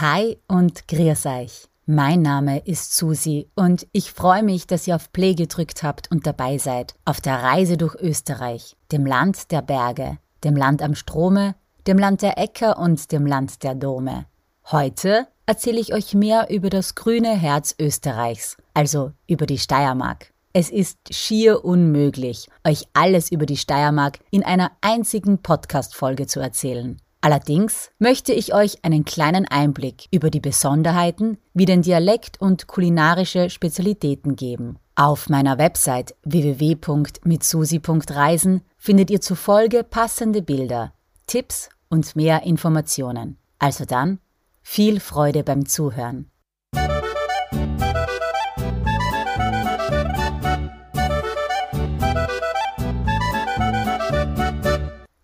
Hi und grüß euch. Mein Name ist Susi und ich freue mich, dass ihr auf Play gedrückt habt und dabei seid auf der Reise durch Österreich, dem Land der Berge, dem Land am Strome, dem Land der Äcker und dem Land der Dome. Heute erzähle ich euch mehr über das grüne Herz Österreichs, also über die Steiermark. Es ist schier unmöglich, euch alles über die Steiermark in einer einzigen Podcast-Folge zu erzählen. Allerdings möchte ich euch einen kleinen Einblick über die Besonderheiten wie den Dialekt und kulinarische Spezialitäten geben. Auf meiner Website www.mitsusi.reisen findet ihr zufolge passende Bilder, Tipps und mehr Informationen. Also dann, viel Freude beim Zuhören.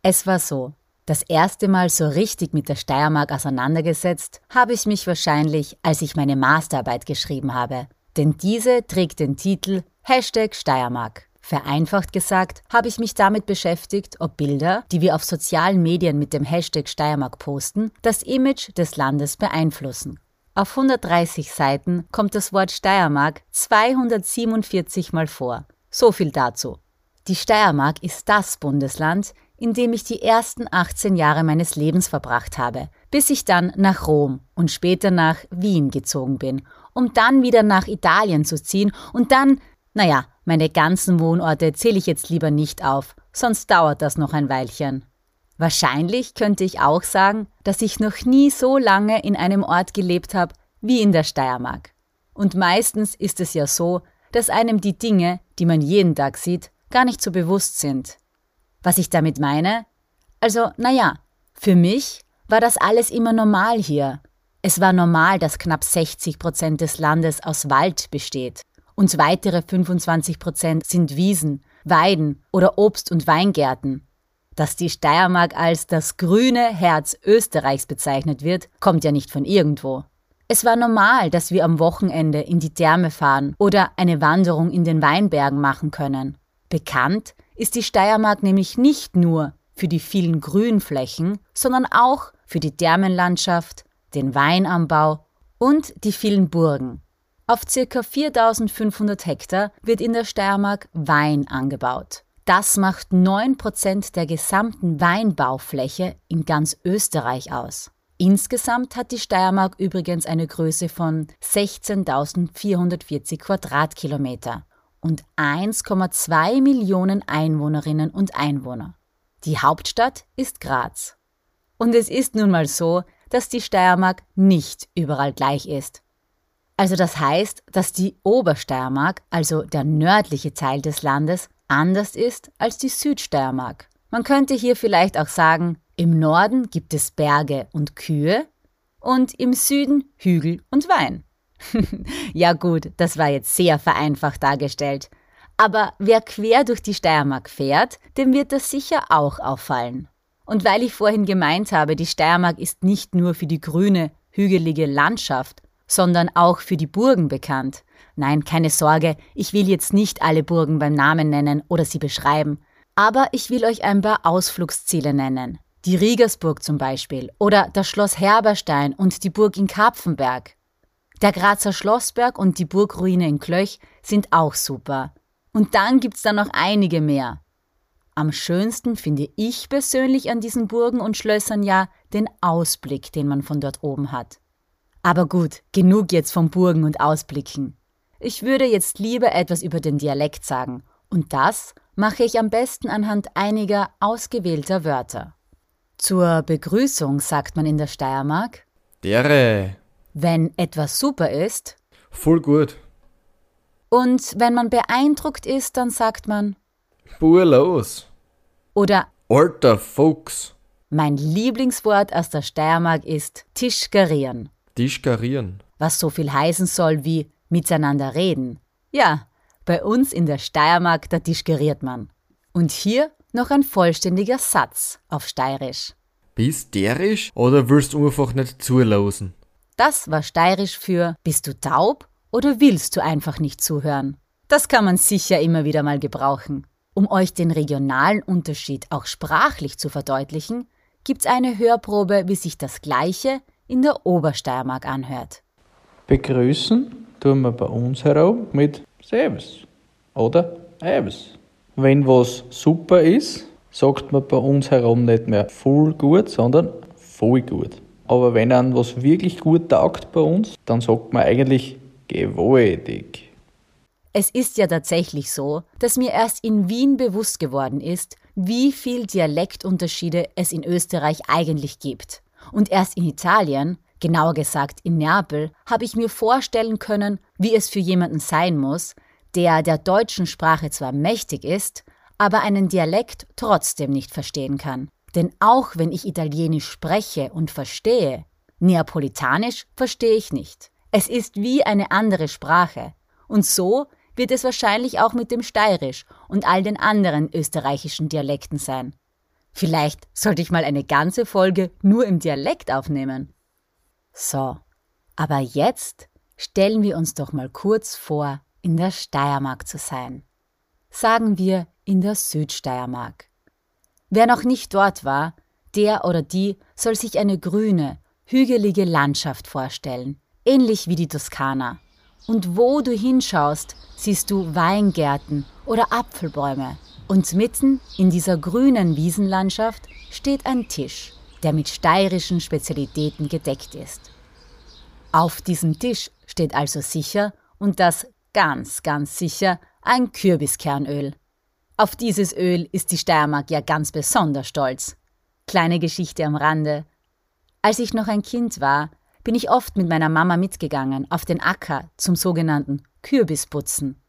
Es war so. Das erste Mal so richtig mit der Steiermark auseinandergesetzt habe ich mich wahrscheinlich, als ich meine Masterarbeit geschrieben habe. Denn diese trägt den Titel Hashtag Steiermark. Vereinfacht gesagt habe ich mich damit beschäftigt, ob Bilder, die wir auf sozialen Medien mit dem Hashtag Steiermark posten, das Image des Landes beeinflussen. Auf 130 Seiten kommt das Wort Steiermark 247 Mal vor. So viel dazu. Die Steiermark ist das Bundesland, in dem ich die ersten 18 Jahre meines Lebens verbracht habe, bis ich dann nach Rom und später nach Wien gezogen bin, um dann wieder nach Italien zu ziehen und dann, naja, meine ganzen Wohnorte zähle ich jetzt lieber nicht auf, sonst dauert das noch ein Weilchen. Wahrscheinlich könnte ich auch sagen, dass ich noch nie so lange in einem Ort gelebt habe wie in der Steiermark. Und meistens ist es ja so, dass einem die Dinge, die man jeden Tag sieht, gar nicht so bewusst sind. Was ich damit meine? Also, naja, für mich war das alles immer normal hier. Es war normal, dass knapp 60 Prozent des Landes aus Wald besteht und weitere 25 Prozent sind Wiesen, Weiden oder Obst- und Weingärten. Dass die Steiermark als das grüne Herz Österreichs bezeichnet wird, kommt ja nicht von irgendwo. Es war normal, dass wir am Wochenende in die Therme fahren oder eine Wanderung in den Weinbergen machen können. Bekannt ist die Steiermark nämlich nicht nur für die vielen Grünflächen, sondern auch für die Thermenlandschaft, den Weinanbau und die vielen Burgen. Auf ca. 4500 Hektar wird in der Steiermark Wein angebaut. Das macht 9% der gesamten Weinbaufläche in ganz Österreich aus. Insgesamt hat die Steiermark übrigens eine Größe von 16.440 Quadratkilometer und 1,2 Millionen Einwohnerinnen und Einwohner. Die Hauptstadt ist Graz. Und es ist nun mal so, dass die Steiermark nicht überall gleich ist. Also das heißt, dass die Obersteiermark, also der nördliche Teil des Landes, anders ist als die Südsteiermark. Man könnte hier vielleicht auch sagen, im Norden gibt es Berge und Kühe und im Süden Hügel und Wein. ja gut, das war jetzt sehr vereinfacht dargestellt. Aber wer quer durch die Steiermark fährt, dem wird das sicher auch auffallen. Und weil ich vorhin gemeint habe, die Steiermark ist nicht nur für die grüne, hügelige Landschaft, sondern auch für die Burgen bekannt. Nein, keine Sorge, ich will jetzt nicht alle Burgen beim Namen nennen oder sie beschreiben, aber ich will euch ein paar Ausflugsziele nennen. Die Riegersburg zum Beispiel oder das Schloss Herberstein und die Burg in Kapfenberg. Der Grazer Schlossberg und die Burgruine in Klöch sind auch super. Und dann gibt's da noch einige mehr. Am schönsten finde ich persönlich an diesen Burgen und Schlössern ja den Ausblick, den man von dort oben hat. Aber gut, genug jetzt von Burgen und Ausblicken. Ich würde jetzt lieber etwas über den Dialekt sagen, und das mache ich am besten anhand einiger ausgewählter Wörter. Zur Begrüßung sagt man in der Steiermark Dere. Wenn etwas super ist. Voll gut. Und wenn man beeindruckt ist, dann sagt man. Buhr los. Oder. Alter Fuchs. Mein Lieblingswort aus der Steiermark ist Tischgarieren. Tischgarieren. Was so viel heißen soll wie miteinander reden. Ja, bei uns in der Steiermark, da tischgeriert man. Und hier noch ein vollständiger Satz auf Steirisch. Bist derisch oder willst du einfach nicht zulassen? Das war steirisch für Bist du taub oder willst du einfach nicht zuhören? Das kann man sicher immer wieder mal gebrauchen. Um euch den regionalen Unterschied auch sprachlich zu verdeutlichen, gibt's eine Hörprobe, wie sich das Gleiche in der Obersteiermark anhört. Begrüßen tun wir bei uns herum mit Servus oder Eves. Wenn was super ist, sagt man bei uns herum nicht mehr voll gut, sondern voll gut. Aber wenn einem was wirklich gut taugt bei uns, dann sagt man eigentlich gewaltig. Es ist ja tatsächlich so, dass mir erst in Wien bewusst geworden ist, wie viel Dialektunterschiede es in Österreich eigentlich gibt. Und erst in Italien, genauer gesagt in Neapel, habe ich mir vorstellen können, wie es für jemanden sein muss, der der deutschen Sprache zwar mächtig ist, aber einen Dialekt trotzdem nicht verstehen kann. Denn auch wenn ich Italienisch spreche und verstehe, Neapolitanisch verstehe ich nicht. Es ist wie eine andere Sprache. Und so wird es wahrscheinlich auch mit dem Steirisch und all den anderen österreichischen Dialekten sein. Vielleicht sollte ich mal eine ganze Folge nur im Dialekt aufnehmen. So, aber jetzt stellen wir uns doch mal kurz vor, in der Steiermark zu sein. Sagen wir in der Südsteiermark. Wer noch nicht dort war, der oder die soll sich eine grüne, hügelige Landschaft vorstellen, ähnlich wie die Toskana. Und wo du hinschaust, siehst du Weingärten oder Apfelbäume. Und mitten in dieser grünen Wiesenlandschaft steht ein Tisch, der mit steirischen Spezialitäten gedeckt ist. Auf diesem Tisch steht also sicher, und das ganz, ganz sicher, ein Kürbiskernöl. Auf dieses Öl ist die Steiermark ja ganz besonders stolz. Kleine Geschichte am Rande. Als ich noch ein Kind war, bin ich oft mit meiner Mama mitgegangen auf den Acker zum sogenannten Kürbisputzen.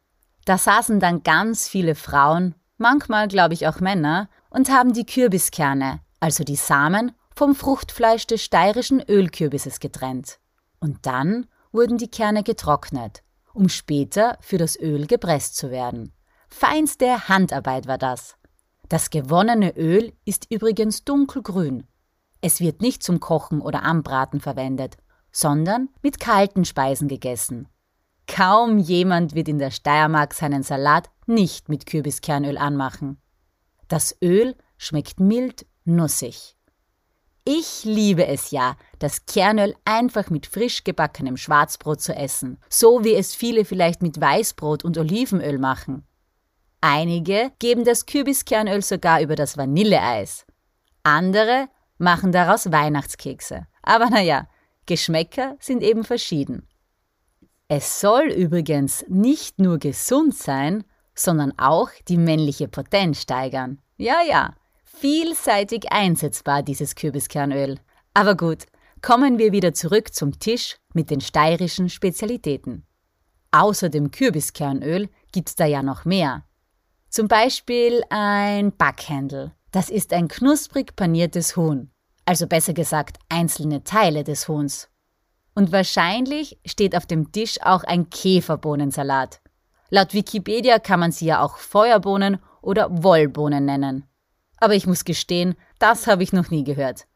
Da saßen dann ganz viele Frauen, manchmal glaube ich auch Männer, und haben die Kürbiskerne, also die Samen, vom Fruchtfleisch des steirischen Ölkürbisses getrennt. Und dann wurden die Kerne getrocknet, um später für das Öl gepresst zu werden. Feinste Handarbeit war das. Das gewonnene Öl ist übrigens dunkelgrün. Es wird nicht zum Kochen oder Anbraten verwendet, sondern mit kalten Speisen gegessen. Kaum jemand wird in der Steiermark seinen Salat nicht mit Kürbiskernöl anmachen. Das Öl schmeckt mild, nussig. Ich liebe es ja, das Kernöl einfach mit frisch gebackenem Schwarzbrot zu essen, so wie es viele vielleicht mit Weißbrot und Olivenöl machen. Einige geben das Kürbiskernöl sogar über das Vanilleeis. Andere machen daraus Weihnachtskekse. Aber naja, Geschmäcker sind eben verschieden. Es soll übrigens nicht nur gesund sein, sondern auch die männliche Potenz steigern. Ja, ja, vielseitig einsetzbar dieses Kürbiskernöl. Aber gut, kommen wir wieder zurück zum Tisch mit den steirischen Spezialitäten. Außer dem Kürbiskernöl gibt's da ja noch mehr. Zum Beispiel ein Backhändel. Das ist ein knusprig paniertes Huhn also besser gesagt einzelne Teile des Huhns. Und wahrscheinlich steht auf dem Tisch auch ein Käferbohnensalat. Laut Wikipedia kann man sie ja auch Feuerbohnen oder Wollbohnen nennen. Aber ich muss gestehen, das habe ich noch nie gehört.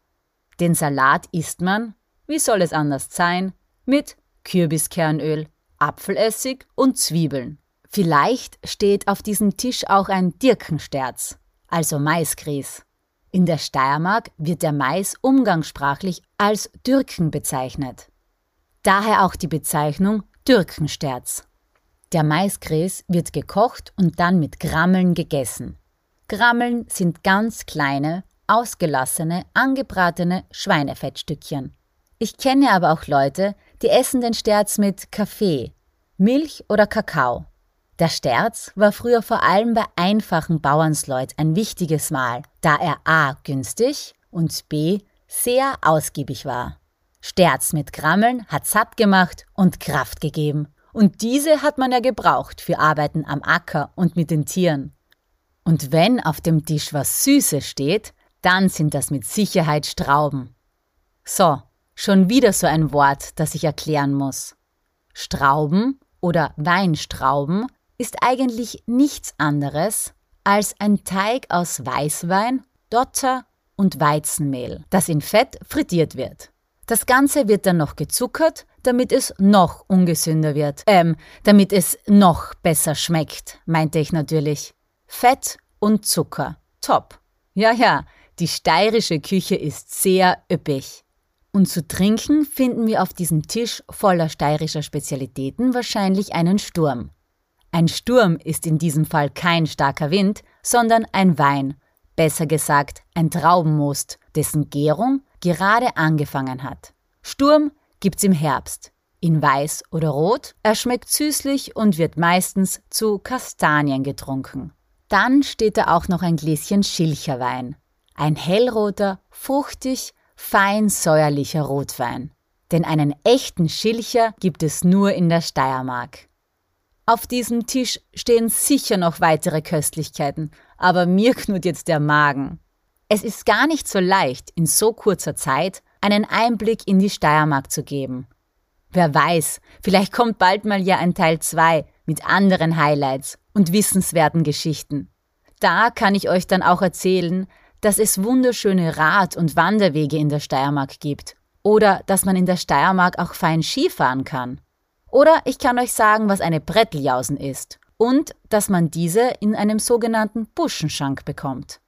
Den Salat isst man, wie soll es anders sein, mit Kürbiskernöl, Apfelessig und Zwiebeln. Vielleicht steht auf diesem Tisch auch ein Dirkensterz, also Maisgrieß. In der Steiermark wird der Mais umgangssprachlich als Dürken bezeichnet. Daher auch die Bezeichnung Dürkensterz. Der Maisgrieß wird gekocht und dann mit Grammeln gegessen. Grammeln sind ganz kleine, ausgelassene, angebratene Schweinefettstückchen. Ich kenne aber auch Leute, die essen den Sterz mit Kaffee, Milch oder Kakao. Der Sterz war früher vor allem bei einfachen Bauernsleut ein wichtiges Mahl, da er a. günstig und b. sehr ausgiebig war. Sterz mit Grammeln hat satt gemacht und Kraft gegeben. Und diese hat man ja gebraucht für Arbeiten am Acker und mit den Tieren. Und wenn auf dem Tisch was Süßes steht, dann sind das mit Sicherheit Strauben. So, schon wieder so ein Wort, das ich erklären muss. Strauben oder Weinstrauben ist eigentlich nichts anderes als ein Teig aus Weißwein, Dotter und Weizenmehl, das in Fett frittiert wird. Das Ganze wird dann noch gezuckert, damit es noch ungesünder wird. Ähm, damit es noch besser schmeckt, meinte ich natürlich. Fett und Zucker. Top. Ja, ja, die steirische Küche ist sehr üppig. Und zu trinken finden wir auf diesem Tisch voller steirischer Spezialitäten wahrscheinlich einen Sturm. Ein Sturm ist in diesem Fall kein starker Wind, sondern ein Wein, besser gesagt ein Traubenmost, dessen Gärung gerade angefangen hat. Sturm gibt's im Herbst. In weiß oder rot, er schmeckt süßlich und wird meistens zu Kastanien getrunken. Dann steht da auch noch ein Gläschen Schilcherwein. Ein hellroter, fruchtig, fein säuerlicher Rotwein. Denn einen echten Schilcher gibt es nur in der Steiermark. Auf diesem Tisch stehen sicher noch weitere Köstlichkeiten, aber mir knurrt jetzt der Magen. Es ist gar nicht so leicht, in so kurzer Zeit einen Einblick in die Steiermark zu geben. Wer weiß, vielleicht kommt bald mal ja ein Teil 2 mit anderen Highlights und wissenswerten Geschichten. Da kann ich euch dann auch erzählen, dass es wunderschöne Rad- und Wanderwege in der Steiermark gibt oder dass man in der Steiermark auch fein Skifahren kann. Oder ich kann euch sagen, was eine Bretteljausen ist und dass man diese in einem sogenannten Buschenschank bekommt.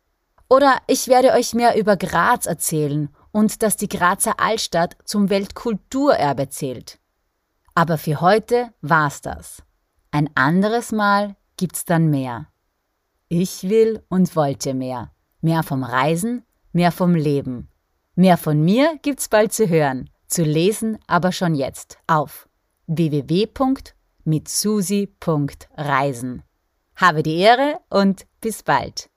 Oder ich werde euch mehr über Graz erzählen und dass die Grazer Altstadt zum Weltkulturerbe zählt. Aber für heute war's das. Ein anderes Mal gibt's dann mehr. Ich will und wollte mehr. Mehr vom Reisen, mehr vom Leben. Mehr von mir gibt's bald zu hören, zu lesen aber schon jetzt auf www.mitsusi.reisen. Habe die Ehre und bis bald.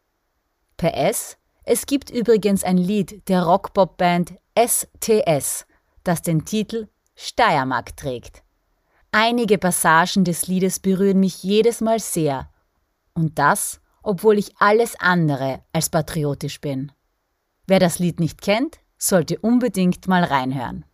PS, es gibt übrigens ein Lied der Rockpop-Band STS, das den Titel Steiermark trägt. Einige Passagen des Liedes berühren mich jedes Mal sehr. Und das, obwohl ich alles andere als patriotisch bin. Wer das Lied nicht kennt, sollte unbedingt mal reinhören.